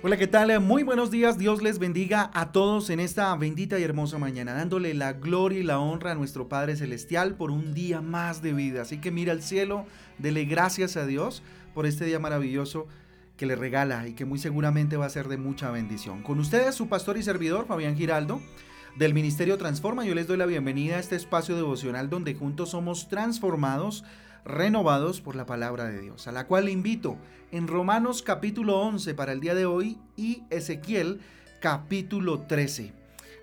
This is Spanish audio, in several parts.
Hola, ¿qué tal? Muy buenos días. Dios les bendiga a todos en esta bendita y hermosa mañana, dándole la gloria y la honra a nuestro Padre Celestial por un día más de vida. Así que mira al cielo, dele gracias a Dios por este día maravilloso que le regala y que muy seguramente va a ser de mucha bendición. Con ustedes, su pastor y servidor, Fabián Giraldo, del Ministerio Transforma. Yo les doy la bienvenida a este espacio devocional donde juntos somos transformados renovados por la palabra de Dios, a la cual le invito en Romanos capítulo 11 para el día de hoy y Ezequiel capítulo 13.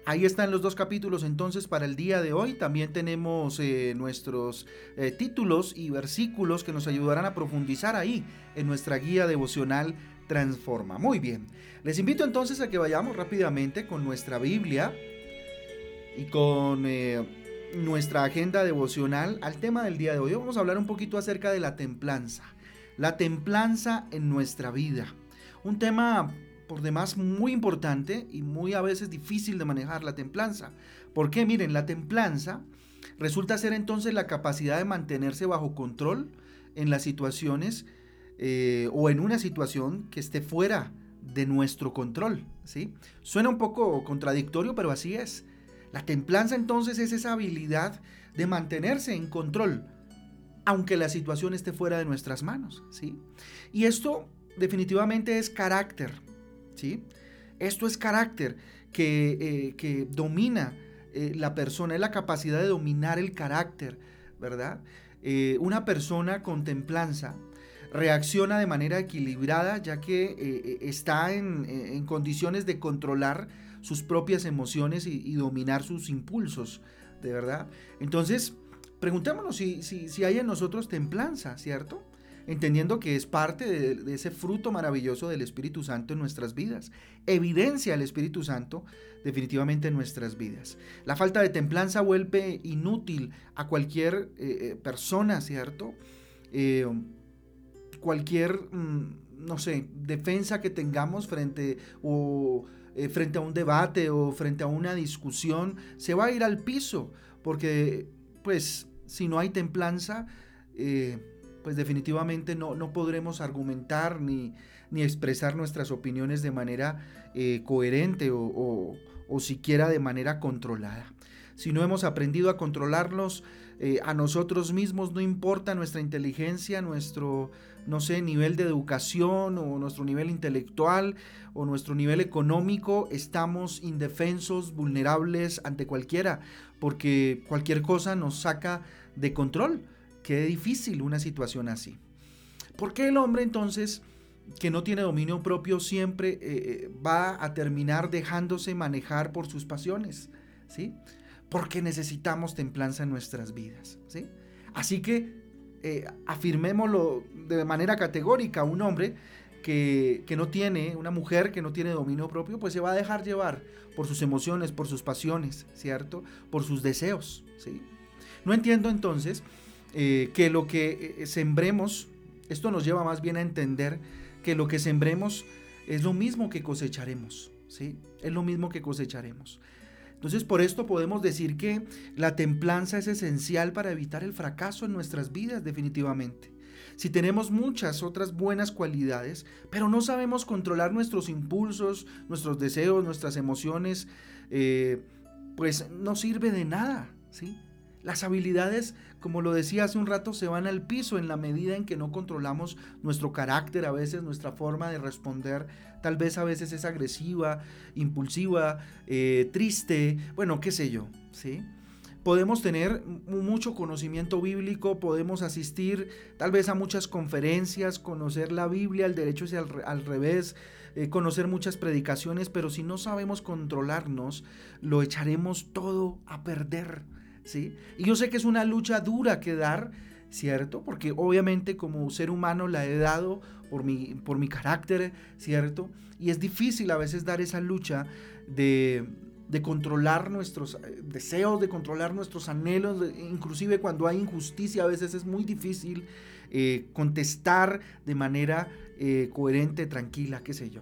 Ahí están los dos capítulos entonces para el día de hoy. También tenemos eh, nuestros eh, títulos y versículos que nos ayudarán a profundizar ahí en nuestra guía devocional Transforma. Muy bien, les invito entonces a que vayamos rápidamente con nuestra Biblia y con... Eh, nuestra agenda devocional al tema del día de hoy. Vamos a hablar un poquito acerca de la templanza. La templanza en nuestra vida. Un tema por demás muy importante y muy a veces difícil de manejar la templanza. Porque miren, la templanza resulta ser entonces la capacidad de mantenerse bajo control en las situaciones eh, o en una situación que esté fuera de nuestro control. ¿sí? Suena un poco contradictorio, pero así es. La templanza entonces es esa habilidad de mantenerse en control, aunque la situación esté fuera de nuestras manos, ¿sí? Y esto definitivamente es carácter, ¿sí? Esto es carácter que, eh, domina eh, la persona, es la capacidad de dominar el carácter, ¿verdad? Eh, una persona con templanza reacciona de manera equilibrada ya que está en, en condiciones de controlar sus propias emociones y, dominar sus impulsos, de verdad. Entonces, preguntémonos si, si, hay en nosotros templanza, ¿cierto? entendiendo que es parte de, ese fruto maravilloso del Espíritu Santo en nuestras vidas. Evidencia el Espíritu Santo definitivamente en nuestras vidas. La falta de templanza vuelve inútil a cualquier eh, eh, persona, ¿cierto? Eh, cualquier, mm, no sé, defensa que tengamos frente o eh, frente a un debate o frente a una discusión, se va a ir al piso, porque pues si no hay templanza, eh, pues definitivamente no, no podremos argumentar ni, ni, expresar nuestras opiniones de manera eh, coherente o, o siquiera de manera controlada. Si no hemos aprendido a controlarlos a nosotros mismos, no importa nuestra inteligencia, nuestro, no sé, nivel de educación o nuestro nivel intelectual o nuestro nivel económico, estamos indefensos, vulnerables ante cualquiera, porque cualquier cosa nos saca de control. Qué difícil una situación así. ¿Por qué el hombre entonces que no tiene dominio propio siempre eh, eh, va a terminar dejándose manejar por sus pasiones? ¿Sí? Porque necesitamos templanza en nuestras vidas. ¿sí? Así que eh, afirmémoslo de manera categórica, un hombre que, no tiene, una mujer que no tiene dominio propio, pues se va a dejar llevar por sus emociones, por sus pasiones, ¿cierto? Por sus deseos, ¿sí? No entiendo entonces eh, que lo que eh, sembremos, esto nos lleva más bien a entender que lo que sembremos es lo mismo que cosecharemos, ¿sí? Es lo mismo que cosecharemos. Entonces por esto podemos decir que la templanza es esencial para evitar el fracaso en nuestras vidas definitivamente. Si tenemos muchas otras buenas cualidades, pero no sabemos controlar nuestros impulsos, nuestros deseos, nuestras emociones, eh, pues no sirve de nada, ¿sí? Las habilidades, como lo decía hace un rato, se van al piso en la medida en que no controlamos nuestro carácter, a veces nuestra forma de responder, tal vez a veces es agresiva, impulsiva, eh, triste, bueno, qué sé yo, ¿sí? Podemos tener mucho conocimiento bíblico, podemos asistir tal vez a muchas conferencias, conocer la Biblia, el derecho es al, revés, eh, conocer muchas predicaciones, pero si no sabemos controlarnos, lo echaremos todo a perder. ¿Sí? Y yo sé que es una lucha dura que dar, ¿cierto? Porque obviamente como ser humano la he dado por mi, por mi carácter, ¿cierto? Y es difícil a veces dar esa lucha de, controlar nuestros eh, deseos, de controlar nuestros anhelos, inclusive cuando hay injusticia a veces es muy difícil eh, contestar de manera eh, coherente, tranquila, qué sé yo.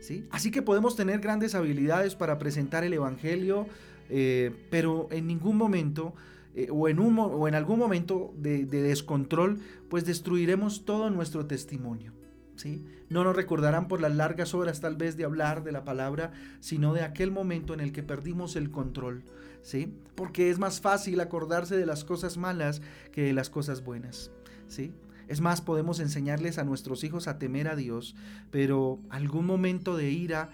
¿sí? Así que podemos tener grandes habilidades para presentar el Evangelio, eh, pero en ningún momento eh, o, en un, o en algún momento de, descontrol, pues destruiremos todo nuestro testimonio. ¿sí? No nos recordarán por las largas horas tal vez de hablar de la palabra, sino de aquel momento en el que perdimos el control, ¿sí? Porque es más fácil acordarse de las cosas malas que de las cosas buenas, ¿sí? Es más, podemos enseñarles a nuestros hijos a temer a Dios, pero algún momento de ira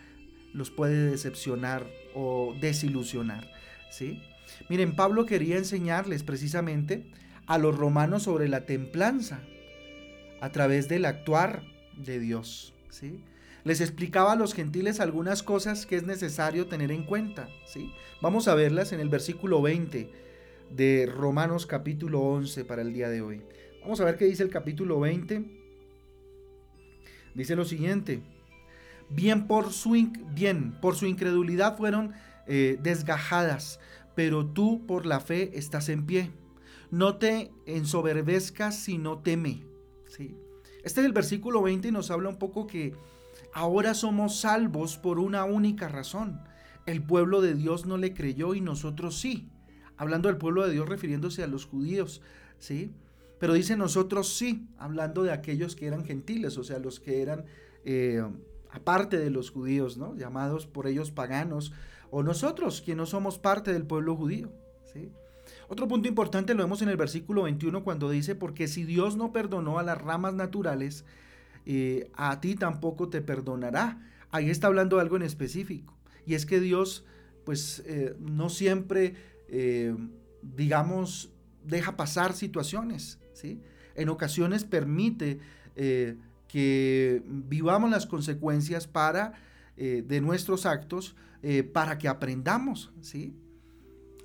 los puede decepcionar o desilusionar, ¿sí? Miren, Pablo quería enseñarles precisamente a los romanos sobre la templanza a través del actuar de Dios, ¿sí? Les explicaba a los gentiles algunas cosas que es necesario tener en cuenta, ¿sí? Vamos a verlas en el versículo 20 de Romanos capítulo 11 para el día de hoy. Vamos a ver qué dice el capítulo 20. Dice lo siguiente: Bien por su, bien, por su incredulidad fueron eh, desgajadas, pero tú por la fe estás en pie. No te ensoberbezcas, sino teme. ¿sí? Este es el versículo 20 y nos habla un poco que ahora somos salvos por una única razón. El pueblo de Dios no le creyó y nosotros sí. Hablando del pueblo de Dios refiriéndose a los judíos, ¿sí? Pero dice nosotros sí, hablando de aquellos que eran gentiles, o sea, los que eran eh, aparte de los judíos, ¿no? Llamados por ellos paganos, o nosotros, que no somos parte del pueblo judío, ¿sí? Otro punto importante lo vemos en el versículo 21 cuando dice, porque si Dios no perdonó a las ramas naturales, eh, a ti tampoco te perdonará. Ahí está hablando algo en específico. Y es que Dios, pues, eh, no siempre, eh, digamos, deja pasar situaciones, ¿sí? En ocasiones permite que vivamos las consecuencias para, de nuestros actos para que aprendamos, ¿sí?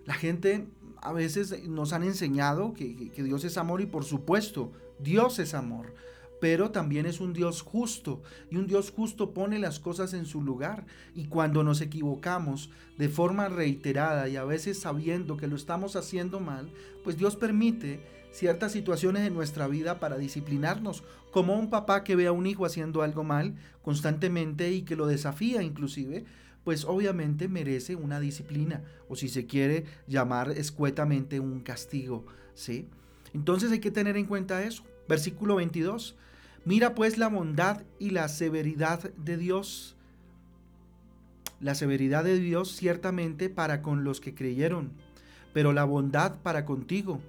La gente a veces nos han enseñado que, Dios es amor y por supuesto, Dios es amor pero también es un Dios justo y un Dios justo pone las cosas en su lugar y cuando nos equivocamos de forma reiterada y a veces sabiendo que lo estamos haciendo mal, pues Dios permite ciertas situaciones en nuestra vida para disciplinarnos, como un papá que ve a un hijo haciendo algo mal constantemente y que lo desafía inclusive, pues obviamente merece una disciplina o si se quiere llamar escuetamente un castigo, ¿sí? Entonces hay que tener en cuenta eso. Versículo 22. Mira pues la bondad y la severidad de Dios. La severidad de Dios ciertamente para con los que creyeron, pero la bondad para contigo.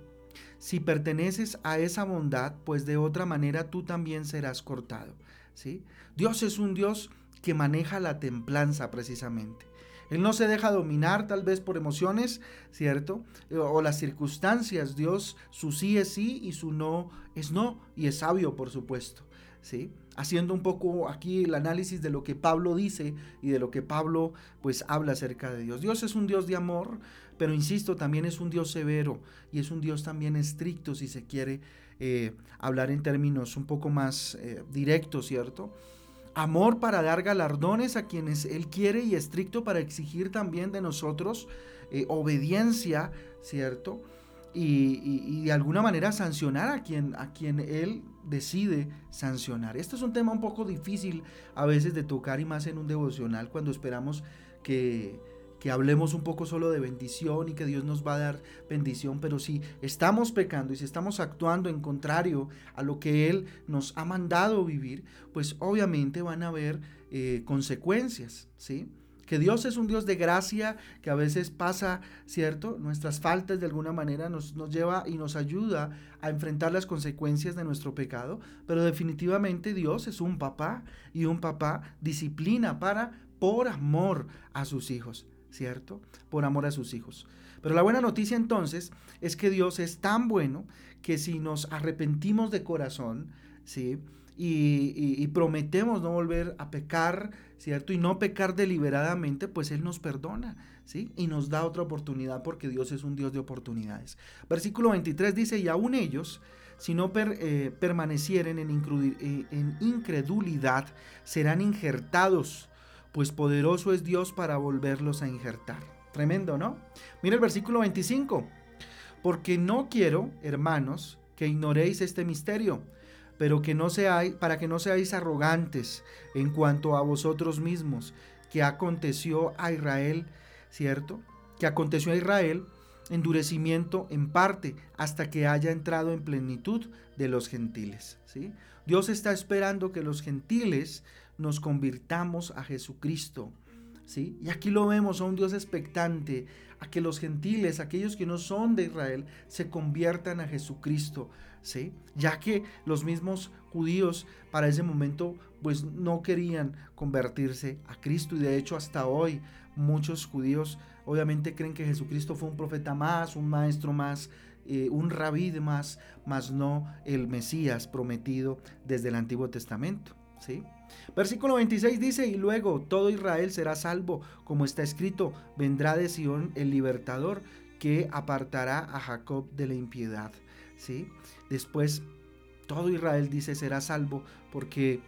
Si perteneces a esa bondad, pues de otra manera tú también serás cortado. ¿sí? Dios es un Dios que maneja la templanza precisamente. Él no se deja dominar tal vez por emociones, ¿cierto? O las circunstancias. Dios, su sí es sí y su no es no. Y es sabio, por supuesto. Haciendo un poco aquí el análisis de lo que Pablo dice y de lo que Pablo pues habla acerca de Dios. Dios es un Dios de amor, pero insisto, también es un Dios severo y es un Dios también estricto si se quiere eh, hablar en términos un poco más eh, directos, ¿cierto? amor para dar galardones a quienes Él quiere y estricto para exigir también de nosotros eh, obediencia, ¿cierto? Y, de alguna manera sancionar a quien, a quien Él decide sancionar. Esto es un tema un poco difícil a veces de tocar y más en un devocional cuando esperamos que que hablemos un poco solo de bendición y que Dios nos va a dar bendición, pero si estamos pecando y si estamos actuando en contrario a lo que Él nos ha mandado vivir, pues obviamente van a haber eh, consecuencias, ¿sí? Que Dios es un Dios de gracia, que a veces pasa, ¿cierto? Nuestras faltas de alguna manera nos, nos lleva y nos ayuda a enfrentar las consecuencias de nuestro pecado, pero definitivamente Dios es un papá y un papá disciplina para, por amor a sus hijos. ¿cierto? Por amor a sus hijos. Pero la buena noticia entonces es que Dios es tan bueno que si nos arrepentimos de corazón, ¿sí? Y, prometemos no volver a pecar, ¿cierto? Y no pecar deliberadamente, pues Él nos perdona, ¿sí? Y nos da otra oportunidad porque Dios es un Dios de oportunidades. Versículo 23 dice, y aún ellos, si no eh, permanecieren en, eh, en incredulidad, serán injertados pues poderoso es Dios para volverlos a injertar. Tremendo, ¿no? Mira el versículo 25. Porque no quiero, hermanos, que ignoréis este misterio, pero que no seáis, para que no seáis arrogantes en cuanto a vosotros mismos, que aconteció a Israel, ¿cierto? Que aconteció a Israel endurecimiento en parte hasta que haya entrado en plenitud de los gentiles. ¿sí? Dios está esperando que los gentiles nos convirtamos a Jesucristo. ¿Sí? Y aquí lo vemos a un Dios expectante, a que los gentiles, aquellos que no son de Israel, se conviertan a Jesucristo. ¿sí? Ya que los mismos judíos para ese momento pues no querían convertirse a Cristo y de hecho hasta hoy muchos judíos obviamente creen que Jesucristo fue un profeta más, un maestro más, eh, un rabí más, más no el Mesías prometido desde el Antiguo Testamento. ¿sí? Versículo 26 dice, y luego todo Israel será salvo, como está escrito, vendrá de Sión el libertador que apartará a Jacob de la impiedad. ¿sí? Después todo Israel dice será salvo porque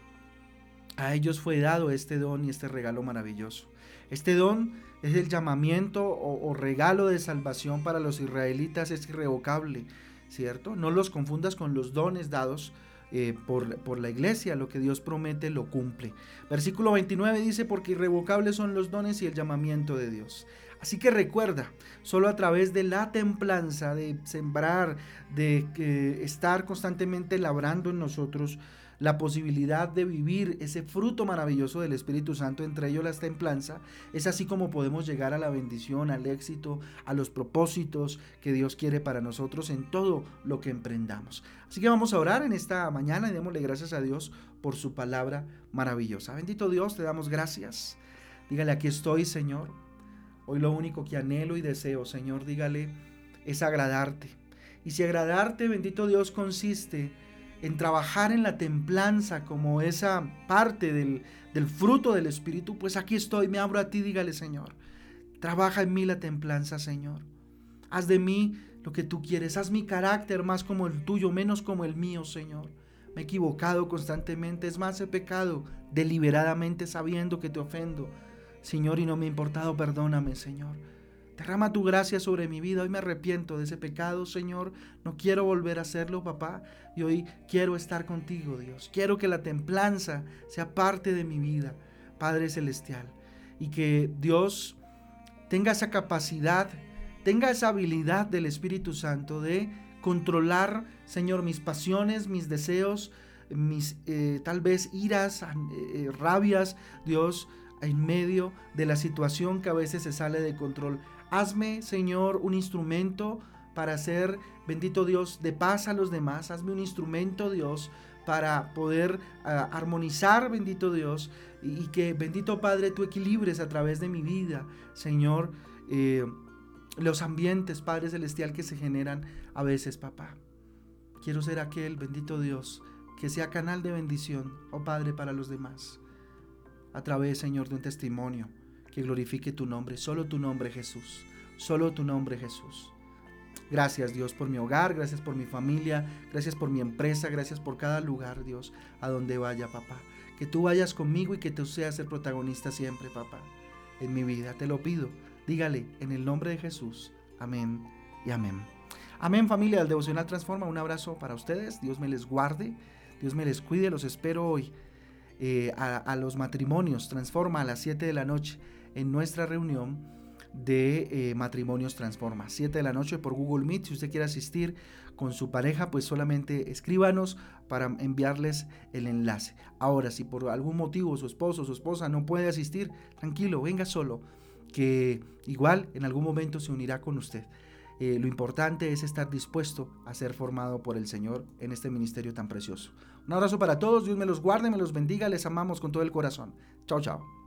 a ellos fue dado este don y este regalo maravilloso. Este don es el llamamiento o, regalo de salvación para los israelitas, es irrevocable, ¿cierto? No los confundas con los dones dados eh, por, por, la iglesia, lo que Dios promete lo cumple. Versículo 29 dice, porque irrevocables son los dones y el llamamiento de Dios. Así que recuerda, solo a través de la templanza, de sembrar, de eh, estar constantemente labrando en nosotros, la posibilidad de vivir ese fruto maravilloso del Espíritu Santo, entre ellos la templanza, es así como podemos llegar a la bendición, al éxito, a los propósitos que Dios quiere para nosotros en todo lo que emprendamos. Así que vamos a orar en esta mañana y démosle gracias a Dios por su palabra maravillosa. Bendito Dios, te damos gracias. Dígale, aquí estoy, Señor. Hoy lo único que anhelo y deseo, Señor, dígale, es agradarte. Y si agradarte, bendito Dios, consiste en trabajar en la templanza como esa parte del, fruto del Espíritu, pues aquí estoy, me abro a ti, dígale Señor, trabaja en mí la templanza, Señor. Haz de mí lo que tú quieres, haz mi carácter más como el tuyo, menos como el mío, Señor. Me he equivocado constantemente, es más, he pecado deliberadamente sabiendo que te ofendo, Señor, y no me ha importado, perdóname, Señor. Derrama tu gracia sobre mi vida. Hoy me arrepiento de ese pecado, Señor. No quiero volver a hacerlo, papá. Y hoy quiero estar contigo, Dios. Quiero que la templanza sea parte de mi vida, Padre Celestial. Y que Dios tenga esa capacidad, tenga esa habilidad del Espíritu Santo de controlar, Señor, mis pasiones, mis deseos, mis eh, tal vez iras, eh, rabias, Dios, en medio de la situación que a veces se sale de control. Hazme, Señor, un instrumento para hacer, bendito Dios, de paz a los demás. Hazme un instrumento, Dios, para poder ah, armonizar, bendito Dios, y, que, bendito Padre, tú equilibres a través de mi vida, Señor, eh, los ambientes, Padre Celestial, que se generan a veces, papá. Quiero ser aquel, bendito Dios, que sea canal de bendición, oh Padre, para los demás, a través, Señor, de un testimonio que glorifique tu nombre, solo tu nombre Jesús, solo tu nombre Jesús. Gracias Dios por mi hogar, gracias por mi familia, gracias por mi empresa, gracias por cada lugar Dios a donde vaya papá. Que tú vayas conmigo y que tú seas el protagonista siempre papá en mi vida. Te lo pido, dígale en el nombre de Jesús. Amén y amén. Amén familia del Devocional Transforma. Un abrazo para ustedes. Dios me les guarde. Dios me les cuide. Los espero hoy eh, a, a los matrimonios. Transforma a las 7 de la noche en nuestra reunión de eh, matrimonios transforma. 7 de la noche por Google Meet. Si usted quiere asistir con su pareja, pues solamente escríbanos para enviarles el enlace. Ahora, si por algún motivo su esposo o su esposa no puede asistir, tranquilo, venga solo, que igual en algún momento se unirá con usted. Eh, lo importante es estar dispuesto a ser formado por el Señor en este ministerio tan precioso. Un abrazo para todos, Dios me los guarde, me los bendiga, les amamos con todo el corazón. Chao, chao.